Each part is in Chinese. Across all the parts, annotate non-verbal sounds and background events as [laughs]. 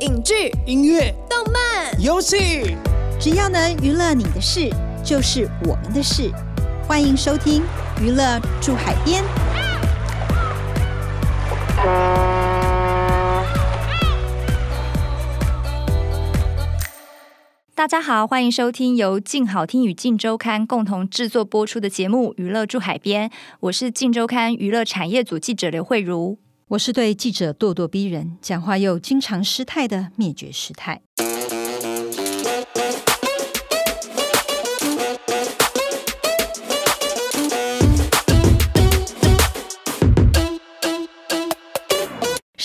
影剧、音乐、动漫、游戏，只要能娱乐你的事，就是我们的事。欢迎收听《娱乐住海边》。大家好，欢迎收听由静好听与静周刊共同制作播出的节目《娱乐住海边》。我是静周刊娱乐产业组记者刘慧茹。我是对记者咄咄逼人、讲话又经常失态的灭绝师太。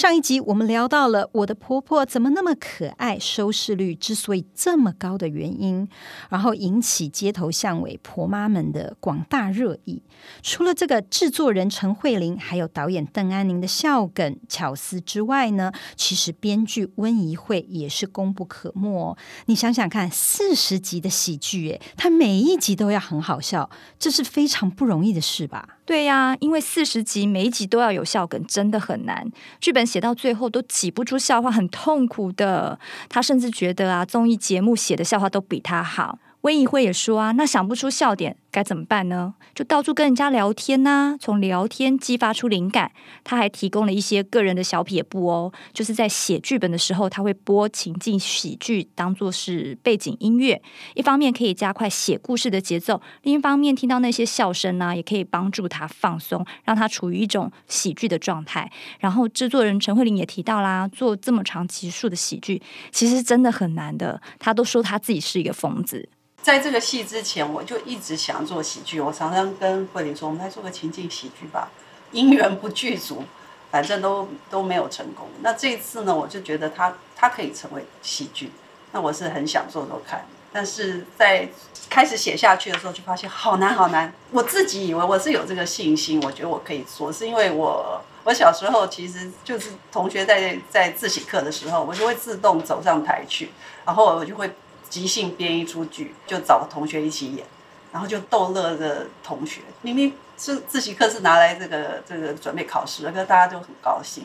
上一集我们聊到了我的婆婆怎么那么可爱，收视率之所以这么高的原因，然后引起街头巷尾婆妈们的广大热议。除了这个制作人陈慧琳，还有导演邓安宁的笑梗巧思之外呢，其实编剧温怡慧也是功不可没哦。你想想看，四十集的喜剧，诶，他每一集都要很好笑，这是非常不容易的事吧？对呀，因为四十集每一集都要有笑梗，真的很难。剧本写到最后都挤不出笑话，很痛苦的。他甚至觉得啊，综艺节目写的笑话都比他好。温怡慧也说啊，那想不出笑点该怎么办呢？就到处跟人家聊天呐、从聊天激发出灵感。他还提供了一些个人的小撇步哦，就是在写剧本的时候，他会播情境喜剧当做是背景音乐，一方面可以加快写故事的节奏，另一方面听到那些笑声呢、也可以帮助他放松，让他处于一种喜剧的状态。然后制作人陈慧琳也提到啦，做这么长集数的喜剧，其实真的很难的。他都说他自己是一个疯子。在这个戏之前，我就一直想做喜剧。我常常跟慧琳说：“我们来做个情境喜剧吧。”因缘不具足，反正都都没有成功。那这一次呢，我就觉得他他可以成为喜剧。那我是很想做做看，但是在开始写下去的时候，就发现好难好难。我自己以为我是有这个信心，我觉得我可以做，是因为我我小时候其实就是同学在在自习课的时候，我就会自动走上台去，然后我就会。即兴编一出剧，就找同学一起演，然后就逗乐的同学。明明是自习课是拿来这个这个准备考试的，可是大家就很高兴。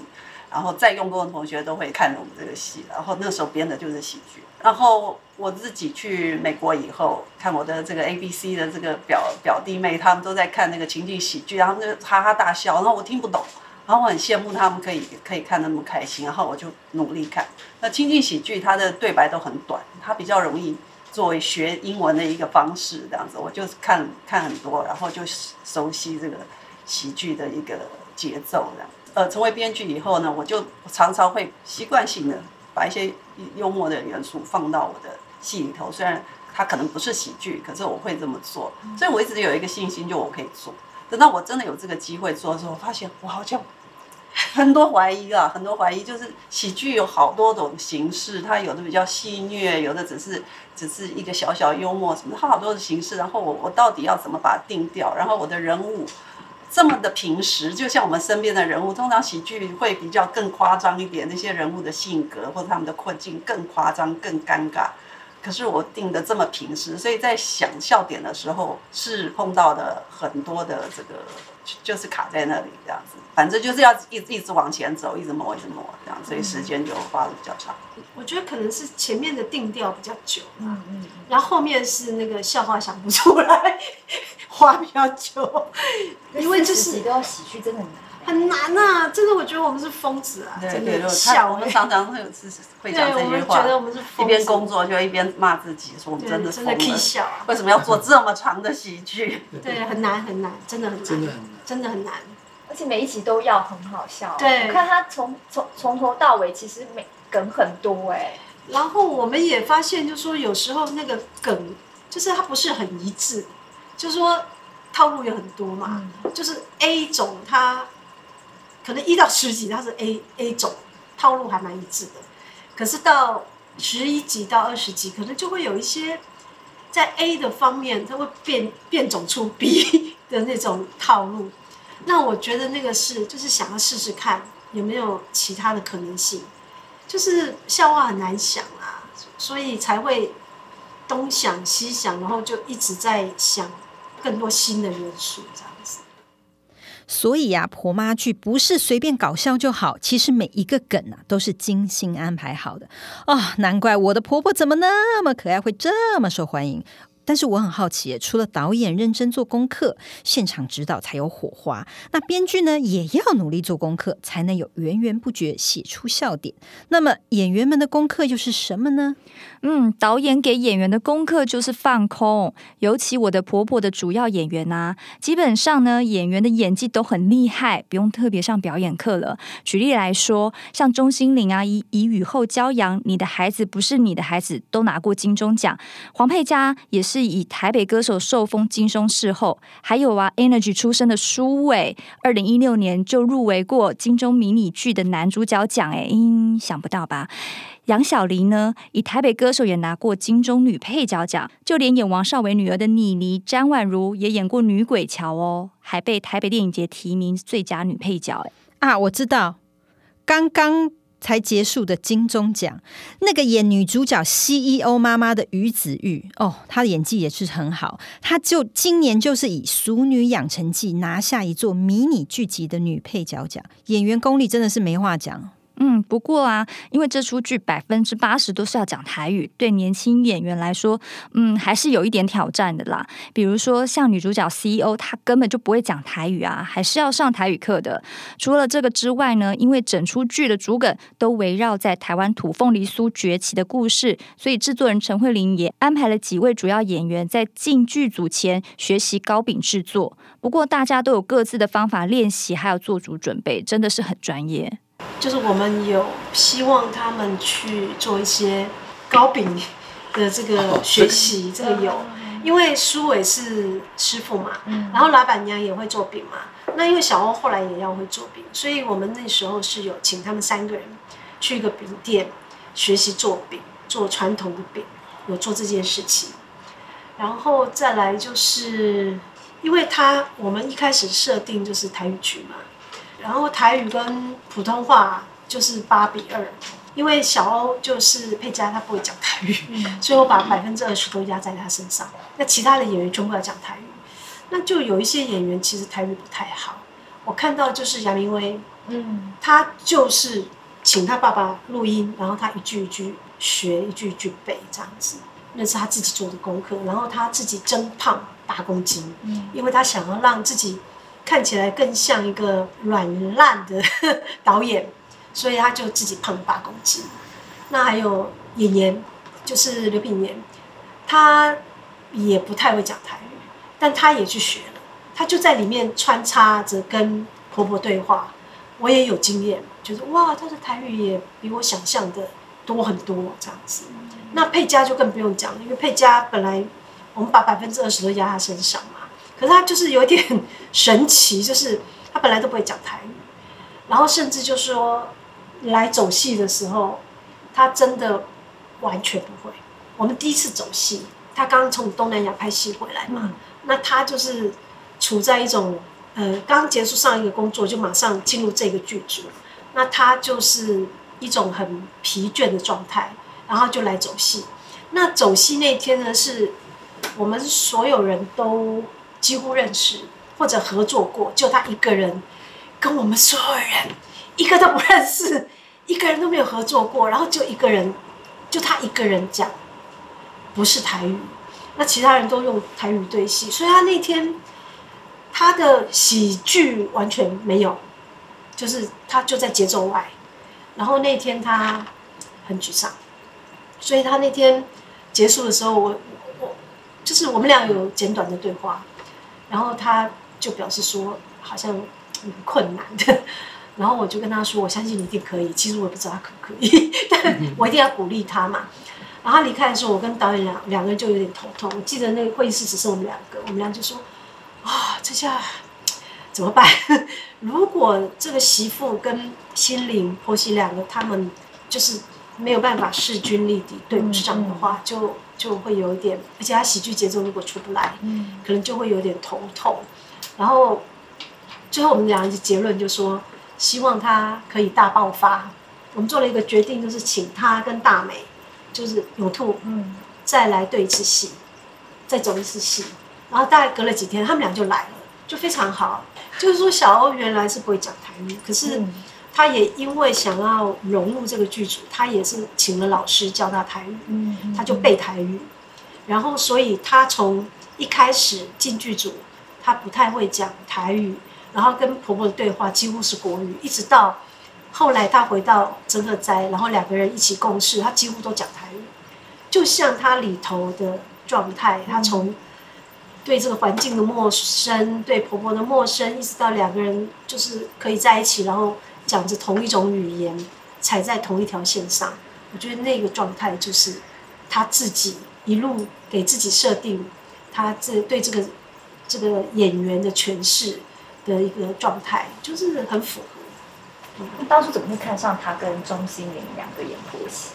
然后再用功的同学都会看我们这个戏。然后那时候编的就是喜剧。然后我自己去美国以后，看我的这个 ABC 的这个表表弟妹，他们都在看那个情景喜剧，然后就哈哈大笑，然后我听不懂。然后我很羡慕他们可以可以看那么开心，然后我就努力看。那情景喜剧它的对白都很短，它比较容易作为学英文的一个方式，这样子我就看看很多，然后就熟悉这个喜剧的一个节奏这样。呃，成为编剧以后呢，我就常常会习惯性的把一些幽默的元素放到我的戏里头，虽然它可能不是喜剧，可是我会这么做，所以我一直有一个信心，就我可以做。等到我真的有这个机会做的时候，我发现我好像。很多怀疑啊，很多怀疑，就是喜剧有好多种形式，它有的比较戏谑，有的只是只是一个小小幽默什么，它好多的形式。然后我我到底要怎么把它定掉？然后我的人物这么的平实，就像我们身边的人物，通常喜剧会比较更夸张一点，那些人物的性格或者他们的困境更夸张、更尴尬。可是我定的这么平实，所以在想笑点的时候是碰到的很多的这个。就是卡在那里这样子，反正就是要一一直往前走，一直磨，一直磨这样，所以时间就花的比较长。我觉得可能是前面的定调比较久，嗯嗯，然后后面是那个笑话想不出来，[laughs] 花比较久，因为就是都要喜剧，真的很难。很难啊！真的，我觉得我们是疯子啊！对对对，笑，我们常常会有是会讲这句话。觉得我们是一边工作就一边骂自己，说我们真的是疯了。为什么要做这么长的喜剧？[laughs] [laughs] 对，很难很难，真的很难，真的很难，真的很难。而且每一集都要很好笑。对，我看他从从从头到尾，其实每梗很多哎。然后我们也发现，就是说有时候那个梗，就是它不是很一致，就是说套路有很多嘛，就是 A 种它。可能一到十集它是 A A 种套路还蛮一致的，可是到十一集到二十集，可能就会有一些在 A 的方面，它会变变种出 B [laughs] 的那种套路。那我觉得那个是就是想要试试看有没有其他的可能性，就是笑话很难想啊，所以才会东想西想，然后就一直在想更多新的元素这样子。所以呀，婆妈剧不是随便搞笑就好，其实每一个梗啊都是精心安排好的。哦，难怪我的婆婆怎么那么可爱，会这么受欢迎。但是我很好奇，除了导演认真做功课，现场指导才有火花。那编剧呢，也要努力做功课，才能有源源不绝写出笑点。那么演员们的功课又是什么呢？嗯，导演给演员的功课就是放空。尤其我的婆婆的主要演员啊，基本上呢，演员的演技都很厉害，不用特别上表演课了。举例来说，像钟欣凌啊，以以雨后骄阳、你的孩子不是你的孩子都拿过金钟奖。黄佩嘉也是以台北歌手受封金钟视后，还有啊，Energy 出身的舒伟，二零一六年就入围过金钟迷你剧的男主角奖，哎，想不到吧？杨小黎呢，以台北歌手也拿过金钟女配角奖，就连演王少伟女儿的妮妮詹婉如也演过女鬼桥哦，还被台北电影节提名最佳女配角。哎，啊，我知道，刚刚才结束的金钟奖，那个演女主角 CEO 妈妈的于子玉哦，她的演技也是很好，她就今年就是以《熟女养成记》拿下一座迷你剧集的女配角奖，演员功力真的是没话讲。嗯，不过啊，因为这出剧百分之八十都是要讲台语，对年轻演员来说，嗯，还是有一点挑战的啦。比如说像女主角 CEO，她根本就不会讲台语啊，还是要上台语课的。除了这个之外呢，因为整出剧的主梗都围绕在台湾土凤梨酥崛起的故事，所以制作人陈慧琳也安排了几位主要演员在进剧组前学习糕饼制作。不过大家都有各自的方法练习，还有做足准备，真的是很专业。就是我们有希望他们去做一些糕饼的这个学习，这个有，因为苏伟是师傅嘛，然后老板娘也会做饼嘛，那因为小欧后来也要会做饼，所以我们那时候是有请他们三个人去一个饼店学习做饼，做传统的饼，有做这件事情，然后再来就是，因为他我们一开始设定就是台语剧嘛。然后台语跟普通话就是八比二，因为小欧就是佩嘉，他不会讲台语，[laughs] 所以我把百分之二十都压在他身上。那其他的演员全部要讲台语，那就有一些演员其实台语不太好。我看到就是杨明威，嗯，他就是请他爸爸录音，然后他一句一句学，一句一句背这样子。那是他自己做的功课，然后他自己增胖八公斤，嗯因为他想要让自己。看起来更像一个软烂的 [laughs] 导演，所以他就自己胖了八公斤。那还有演员，就是刘品言，他也不太会讲台语，但他也去学了，他就在里面穿插着跟婆婆对话。我也有经验，就是哇，他的台语也比我想象的多很多这样子。那佩嘉就更不用讲了，因为佩嘉本来我们把百分之二十都压他身上嘛。可是他就是有点神奇，就是他本来都不会讲台语，然后甚至就说来走戏的时候，他真的完全不会。我们第一次走戏，他刚从东南亚拍戏回来嘛，那他就是处在一种呃刚结束上一个工作，就马上进入这个剧组，那他就是一种很疲倦的状态，然后就来走戏。那走戏那天呢，是我们所有人都。几乎认识或者合作过，就他一个人，跟我们所有人一个都不认识，[laughs] 一个人都没有合作过，然后就一个人，就他一个人讲，不是台语，那其他人都用台语对戏，所以他那天他的喜剧完全没有，就是他就在节奏外，然后那天他很沮丧，所以他那天结束的时候，我我就是我们俩有简短的对话。然后他就表示说，好像很困难的。[laughs] 然后我就跟他说，我相信你一定可以。其实我也不知道他可不可以，[laughs] 但我一定要鼓励他嘛。然后他离开的时候，我跟导演两两个人就有点头痛。我记得那个会议室只剩我们两个，我们俩就说：啊、哦，这下怎么办？[laughs] 如果这个媳妇跟心灵婆媳两个他们就是没有办法势均力敌对不上的话，就。就会有一点，而且他喜剧节奏如果出不来，嗯，可能就会有点头痛。然后最后我们两个人结论就说，希望他可以大爆发。我们做了一个决定，就是请他跟大美，就是有兔，嗯，再来对一次戏，再走一次戏。然后大概隔了几天，他们俩就来了，就非常好。就是说，小欧原来是不会讲台语，可是他也因为想要融入这个剧组，他也是请了老师教他台语，他就背台语。然后，所以他从一开始进剧组，他不太会讲台语，然后跟婆婆的对话几乎是国语，一直到后来他回到整个斋，然后两个人一起共事，他几乎都讲台语，就像他里头的状态，他从。对这个环境的陌生，对婆婆的陌生，一直到两个人就是可以在一起，然后讲着同一种语言，踩在同一条线上。我觉得那个状态就是他自己一路给自己设定，他这对这个这个演员的诠释的一个状态，就是很符合。嗯，当初怎么会看上他跟钟欣凌两个演婆媳？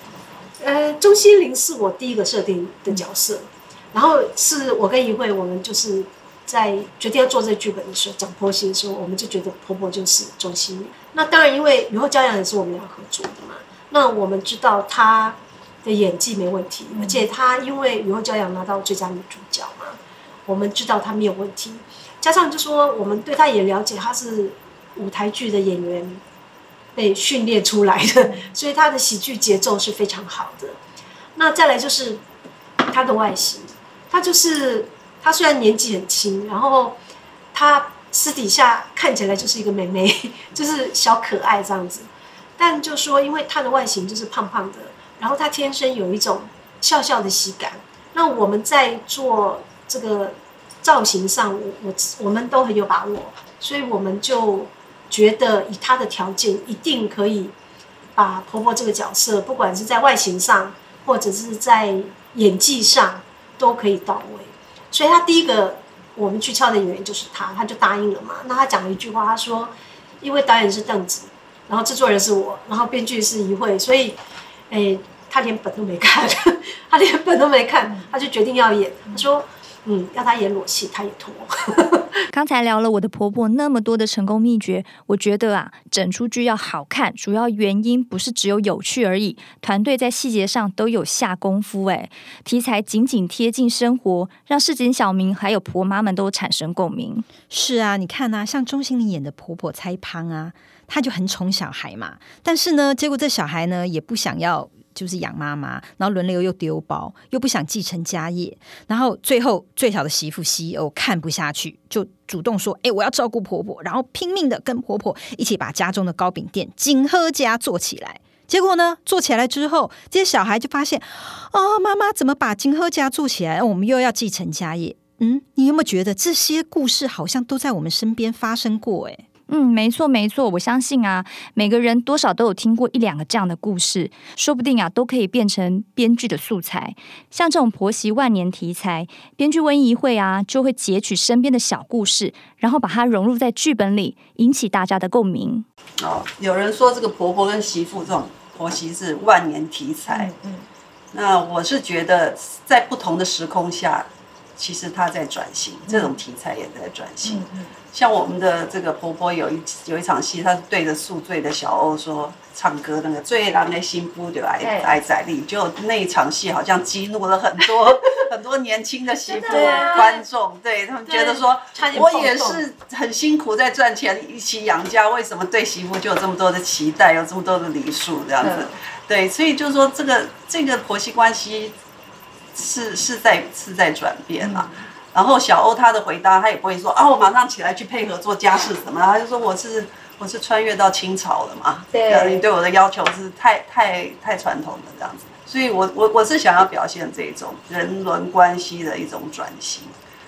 呃，钟欣凌是我第一个设定的角色。嗯然后是我跟怡慧，我们就是在决定要做这个剧本的时候，讲婆媳的时候，我们就觉得婆婆就是钟欣。那当然，因为雨后骄阳也是我们俩合作的嘛。那我们知道她的演技没问题，而且她因为雨后骄阳拿到最佳女主角嘛，我们知道她没有问题。加上就说我们对她也了解，她是舞台剧的演员被训练出来的，所以她的喜剧节奏是非常好的。那再来就是她的外形。她就是，她虽然年纪很轻，然后她私底下看起来就是一个美眉，[laughs] 就是小可爱这样子。但就说，因为她的外形就是胖胖的，然后她天生有一种笑笑的喜感。那我们在做这个造型上，我我我们都很有把握，所以我们就觉得以他的条件，一定可以把婆婆这个角色，不管是在外形上，或者是在演技上。都可以到位，所以他第一个我们去敲的演员就是他，他就答应了嘛。那他讲了一句话，他说：“因为导演是邓紫，然后制作人是我，然后编剧是怡慧，所以，哎，他连本都没看，[laughs] 他连本都没看，他就决定要演。他说。”嗯，让他演裸戏，他也脱。[laughs] 刚才聊了我的婆婆那么多的成功秘诀，我觉得啊，整出剧要好看，主要原因不是只有有趣而已，团队在细节上都有下功夫。哎，题材紧紧贴近生活，让市井小民还有婆妈们都产生共鸣。是啊，你看啊，像钟欣凌演的婆婆蔡芳啊，她就很宠小孩嘛，但是呢，结果这小孩呢也不想要。就是养妈妈，然后轮流又丢包，又不想继承家业，然后最后最小的媳妇 CEO 看不下去，就主动说：“哎，我要照顾婆婆。”然后拼命的跟婆婆一起把家中的糕饼店金鹤家做起来。结果呢，做起来之后，这些小孩就发现：“哦，妈妈怎么把金鹤家做起来？我们又要继承家业。”嗯，你有没有觉得这些故事好像都在我们身边发生过？哎。嗯，没错没错，我相信啊，每个人多少都有听过一两个这样的故事，说不定啊，都可以变成编剧的素材。像这种婆媳万年题材，编剧温怡会啊，就会截取身边的小故事，然后把它融入在剧本里，引起大家的共鸣。哦，有人说这个婆婆跟媳妇这种婆媳是万年题材，嗯，嗯，那我是觉得在不同的时空下，其实她在转型，这种题材也在转型。嗯嗯像我们的这个婆婆有一有一场戏，她是对着宿醉的小欧说唱歌，那个醉人的心不就爱爱在力，就那一场戏好像激怒了很多 [laughs] 很多年轻的媳妇观众，对他们觉得说，我也是很辛苦在赚钱一起养家，为什么对媳妇就有这么多的期待，有这么多的礼数这样子？对，所以就是说这个这个婆媳关系是是在是在转变嘛。然后小欧他的回答，他也不会说啊，我马上起来去配合做家事什么，他就说我是我是穿越到清朝了嘛，对，你对我的要求是太太太传统的这样子，所以我我我是想要表现这种人伦关系的一种转型，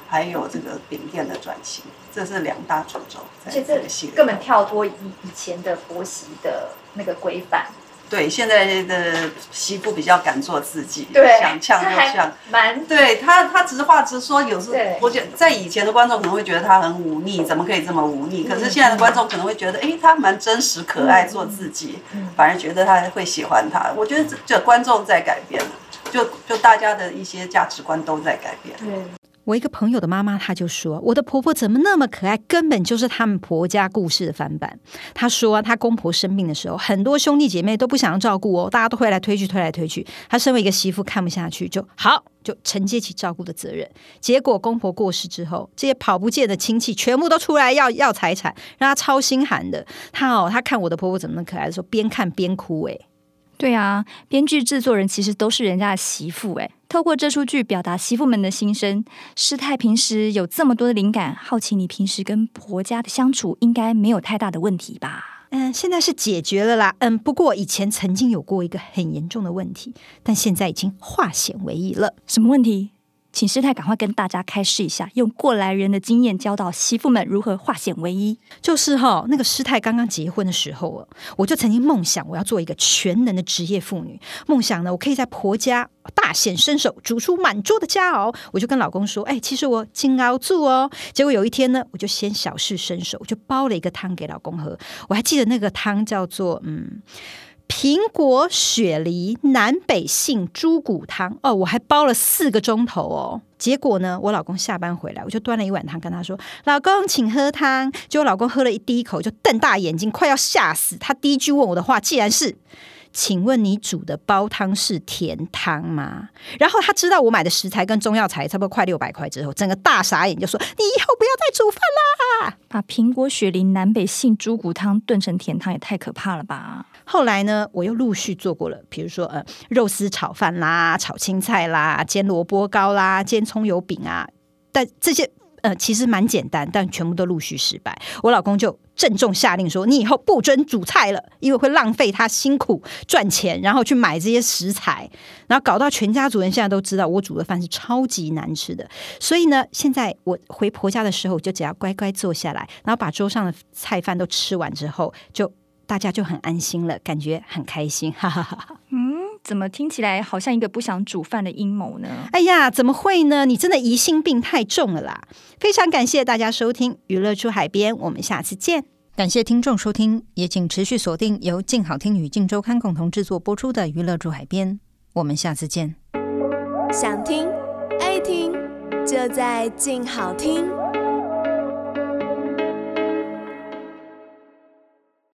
还有这个饼店的转型，这是两大主轴，在这个戏里，根本跳脱以以前的婆媳的那个规范。对，现在的媳妇比较敢做自己，对想呛就呛，蛮对他，他直话直说。有时候我觉得，在以前的观众可能会觉得他很忤逆，怎么可以这么忤逆？可是现在的观众可能会觉得，哎，他蛮真实可爱，做自己，反而觉得他会喜欢他。我觉得这这观众在改变，就就大家的一些价值观都在改变。对。我一个朋友的妈妈，她就说：“我的婆婆怎么那么可爱？根本就是他们婆家故事的翻版。”她说：“她公婆生病的时候，很多兄弟姐妹都不想要照顾哦，大家都会来推去，推来推去。她身为一个媳妇，看不下去，就好就承接起照顾的责任。结果公婆过世之后，这些跑不见的亲戚全部都出来要要财产，让她超心寒的。她哦，她看我的婆婆怎么那么可爱的时候，边看边哭诶。对啊，编剧制作人其实都是人家的媳妇诶。透过这出剧表达媳妇们的心声。师太平时有这么多的灵感，好奇你平时跟婆家的相处应该没有太大的问题吧？嗯，现在是解决了啦。嗯，不过以前曾经有过一个很严重的问题，但现在已经化险为夷了。什么问题？请师太赶快跟大家开示一下，用过来人的经验教导媳妇们如何化险为夷。就是哈、那个师太刚刚结婚的时候，我就曾经梦想我要做一个全能的职业妇女，梦想呢，我可以在婆家大显身手，煮出满桌的佳肴。我就跟老公说，哎，其实我金熬住哦。结果有一天呢，我就先小试身手，我就煲了一个汤给老公喝。我还记得那个汤叫做嗯。苹果雪梨南北杏猪骨汤哦，我还煲了四个钟头哦。结果呢，我老公下班回来，我就端了一碗汤跟他说：“老公，请喝汤。”结果老公喝了一第一口就瞪大眼睛，快要吓死。他第一句问我的话，竟然是：“请问你煮的煲汤是甜汤吗？”然后他知道我买的食材跟中药材差不多快六百块之后，整个大傻眼，就说：“你以后不要再煮饭啦！”把苹果雪梨南北杏猪骨汤炖成甜汤，也太可怕了吧！后来呢，我又陆续做过了，比如说呃，肉丝炒饭啦，炒青菜啦，煎萝卜糕啦，煎葱油饼啊。但这些呃其实蛮简单，但全部都陆续失败。我老公就郑重下令说：“你以后不准煮菜了，因为会浪费他辛苦赚钱，然后去买这些食材，然后搞到全家族人现在都知道我煮的饭是超级难吃的。所以呢，现在我回婆家的时候，我就只要乖乖坐下来，然后把桌上的菜饭都吃完之后，就。”大家就很安心了，感觉很开心，哈哈哈哈。嗯，怎么听起来好像一个不想煮饭的阴谋呢？哎呀，怎么会呢？你真的疑心病太重了啦！非常感谢大家收听《娱乐出海边》，我们下次见。感谢听众收听，也请持续锁定由静好听与静周刊共同制作播出的《娱乐出海边》，我们下次见。想听爱听，就在静好听。